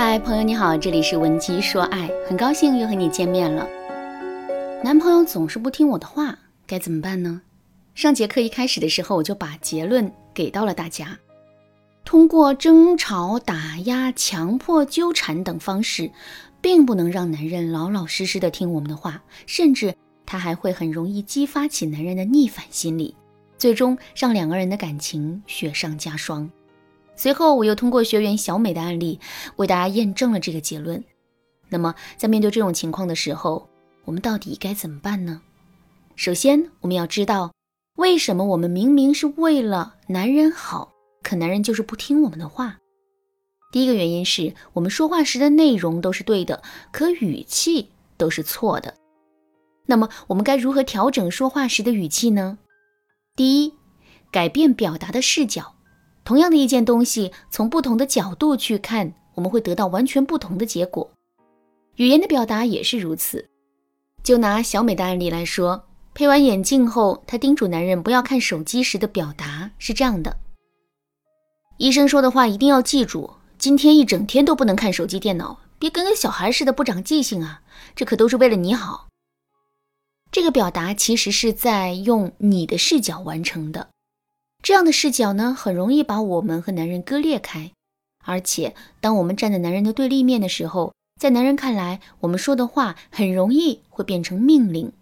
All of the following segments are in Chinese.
嗨，朋友你好，这里是文姬说爱，很高兴又和你见面了。男朋友总是不听我的话，该怎么办呢？上节课一开始的时候，我就把结论给到了大家。通过争吵、打压、强迫、纠缠等方式，并不能让男人老老实实的听我们的话，甚至他还会很容易激发起男人的逆反心理，最终让两个人的感情雪上加霜。随后，我又通过学员小美的案例为大家验证了这个结论。那么，在面对这种情况的时候，我们到底该怎么办呢？首先，我们要知道为什么我们明明是为了男人好，可男人就是不听我们的话。第一个原因是我们说话时的内容都是对的，可语气都是错的。那么，我们该如何调整说话时的语气呢？第一，改变表达的视角。同样的一件东西，从不同的角度去看，我们会得到完全不同的结果。语言的表达也是如此。就拿小美的案例来说，配完眼镜后，她叮嘱男人不要看手机时的表达是这样的：医生说的话一定要记住，今天一整天都不能看手机、电脑，别跟个小孩似的不长记性啊！这可都是为了你好。这个表达其实是在用你的视角完成的。这样的视角呢，很容易把我们和男人割裂开。而且，当我们站在男人的对立面的时候，在男人看来，我们说的话很容易会变成命令。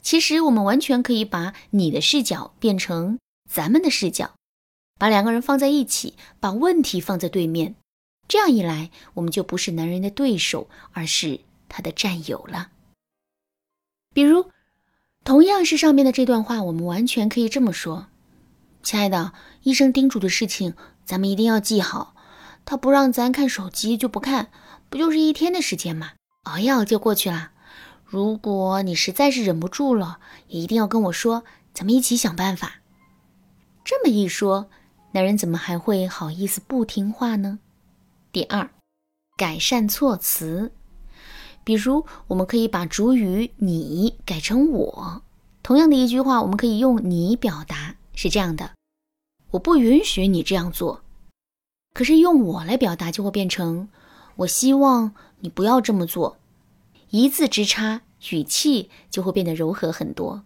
其实，我们完全可以把你的视角变成咱们的视角，把两个人放在一起，把问题放在对面。这样一来，我们就不是男人的对手，而是他的战友了。比如，同样是上面的这段话，我们完全可以这么说。亲爱的，医生叮嘱的事情，咱们一定要记好。他不让咱看手机就不看，不就是一天的时间吗？熬一熬就过去了。如果你实在是忍不住了，也一定要跟我说，咱们一起想办法。这么一说，男人怎么还会好意思不听话呢？第二，改善措辞，比如我们可以把主语“你”改成“我”。同样的一句话，我们可以用“你”表达。是这样的，我不允许你这样做。可是用我来表达，就会变成我希望你不要这么做。一字之差，语气就会变得柔和很多。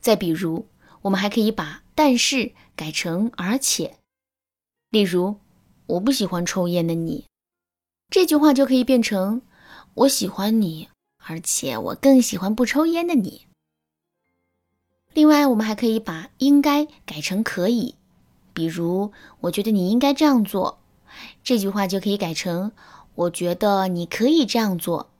再比如，我们还可以把“但是”改成“而且”。例如，我不喜欢抽烟的你，这句话就可以变成我喜欢你，而且我更喜欢不抽烟的你。另外，我们还可以把“应该”改成“可以”，比如“我觉得你应该这样做”，这句话就可以改成“我觉得你可以这样做”。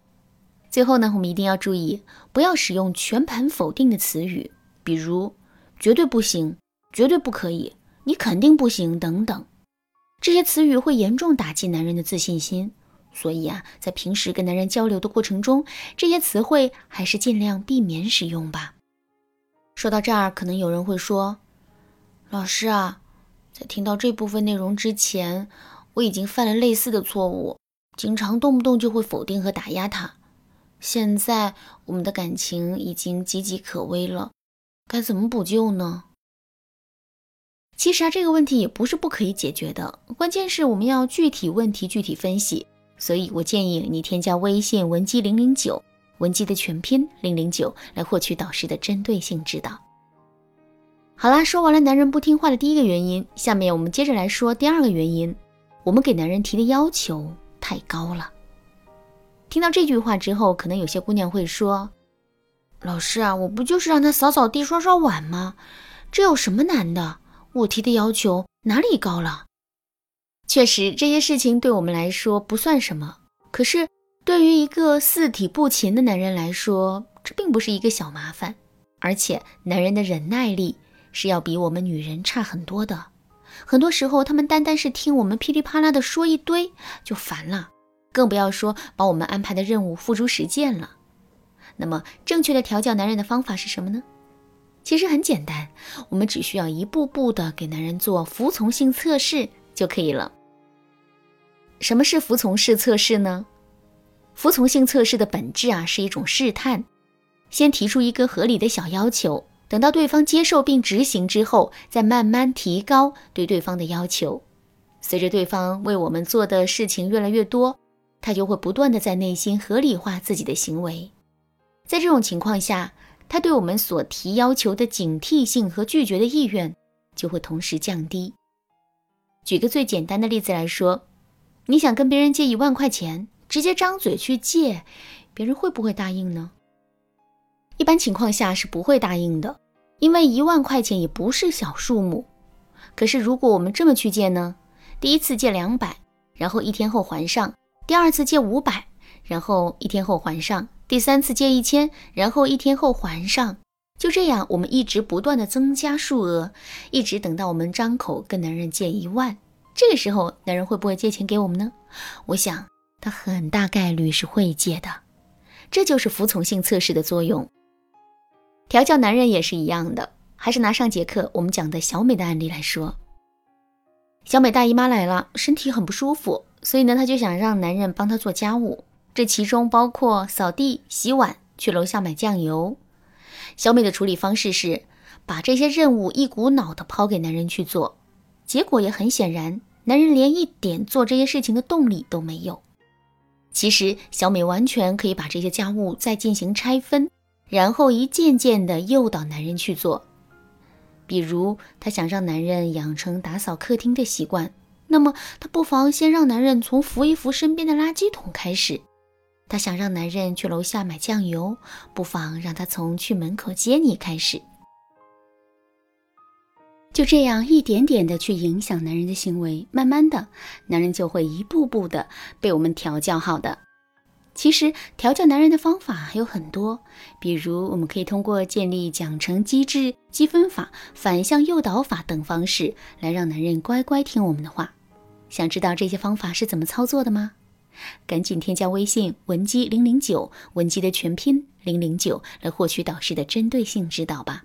最后呢，我们一定要注意，不要使用全盘否定的词语，比如“绝对不行”“绝对不可以”“你肯定不行”等等，这些词语会严重打击男人的自信心。所以啊，在平时跟男人交流的过程中，这些词汇还是尽量避免使用吧。说到这儿，可能有人会说：“老师啊，在听到这部分内容之前，我已经犯了类似的错误，经常动不动就会否定和打压他。现在我们的感情已经岌岌可危了，该怎么补救呢？”其实啊，这个问题也不是不可以解决的，关键是我们要具体问题具体分析。所以我建议你添加微信文姬零零九。文姬的全拼零零九来获取导师的针对性指导。好啦，说完了男人不听话的第一个原因，下面我们接着来说第二个原因：我们给男人提的要求太高了。听到这句话之后，可能有些姑娘会说：“老师啊，我不就是让他扫扫地、刷刷碗吗？这有什么难的？我提的要求哪里高了？”确实，这些事情对我们来说不算什么，可是。对于一个四体不勤的男人来说，这并不是一个小麻烦，而且男人的忍耐力是要比我们女人差很多的。很多时候，他们单单是听我们噼里啪啦的说一堆就烦了，更不要说把我们安排的任务付诸实践了。那么，正确的调教男人的方法是什么呢？其实很简单，我们只需要一步步的给男人做服从性测试就可以了。什么是服从式测试呢？服从性测试的本质啊，是一种试探。先提出一个合理的小要求，等到对方接受并执行之后，再慢慢提高对对方的要求。随着对方为我们做的事情越来越多，他就会不断的在内心合理化自己的行为。在这种情况下，他对我们所提要求的警惕性和拒绝的意愿就会同时降低。举个最简单的例子来说，你想跟别人借一万块钱，直接张嘴去借，别人会不会答应呢？一般情况下是不会答应的，因为一万块钱也不是小数目。可是如果我们这么去借呢？第一次借两百，然后一天后还上；第二次借五百，然后一天后还上；第三次借一千，然后一天后还上。就这样，我们一直不断的增加数额，一直等到我们张口跟男人借一万。这个时候，男人会不会借钱给我们呢？我想，他很大概率是会借的。这就是服从性测试的作用。调教男人也是一样的，还是拿上节课我们讲的小美的案例来说。小美大姨妈来了，身体很不舒服，所以呢，她就想让男人帮她做家务，这其中包括扫地、洗碗、去楼下买酱油。小美的处理方式是把这些任务一股脑的抛给男人去做，结果也很显然，男人连一点做这些事情的动力都没有。其实，小美完全可以把这些家务再进行拆分，然后一件件的诱导男人去做。比如，她想让男人养成打扫客厅的习惯，那么她不妨先让男人从扶一扶身边的垃圾桶开始；她想让男人去楼下买酱油，不妨让他从去门口接你开始。就这样一点点的去影响男人的行为，慢慢的，男人就会一步步的被我们调教好的。其实调教男人的方法还有很多，比如我们可以通过建立奖惩机制、积分法、反向诱导法等方式来让男人乖乖听我们的话。想知道这些方法是怎么操作的吗？赶紧添加微信文姬零零九，文姬的全拼零零九，来获取导师的针对性指导吧。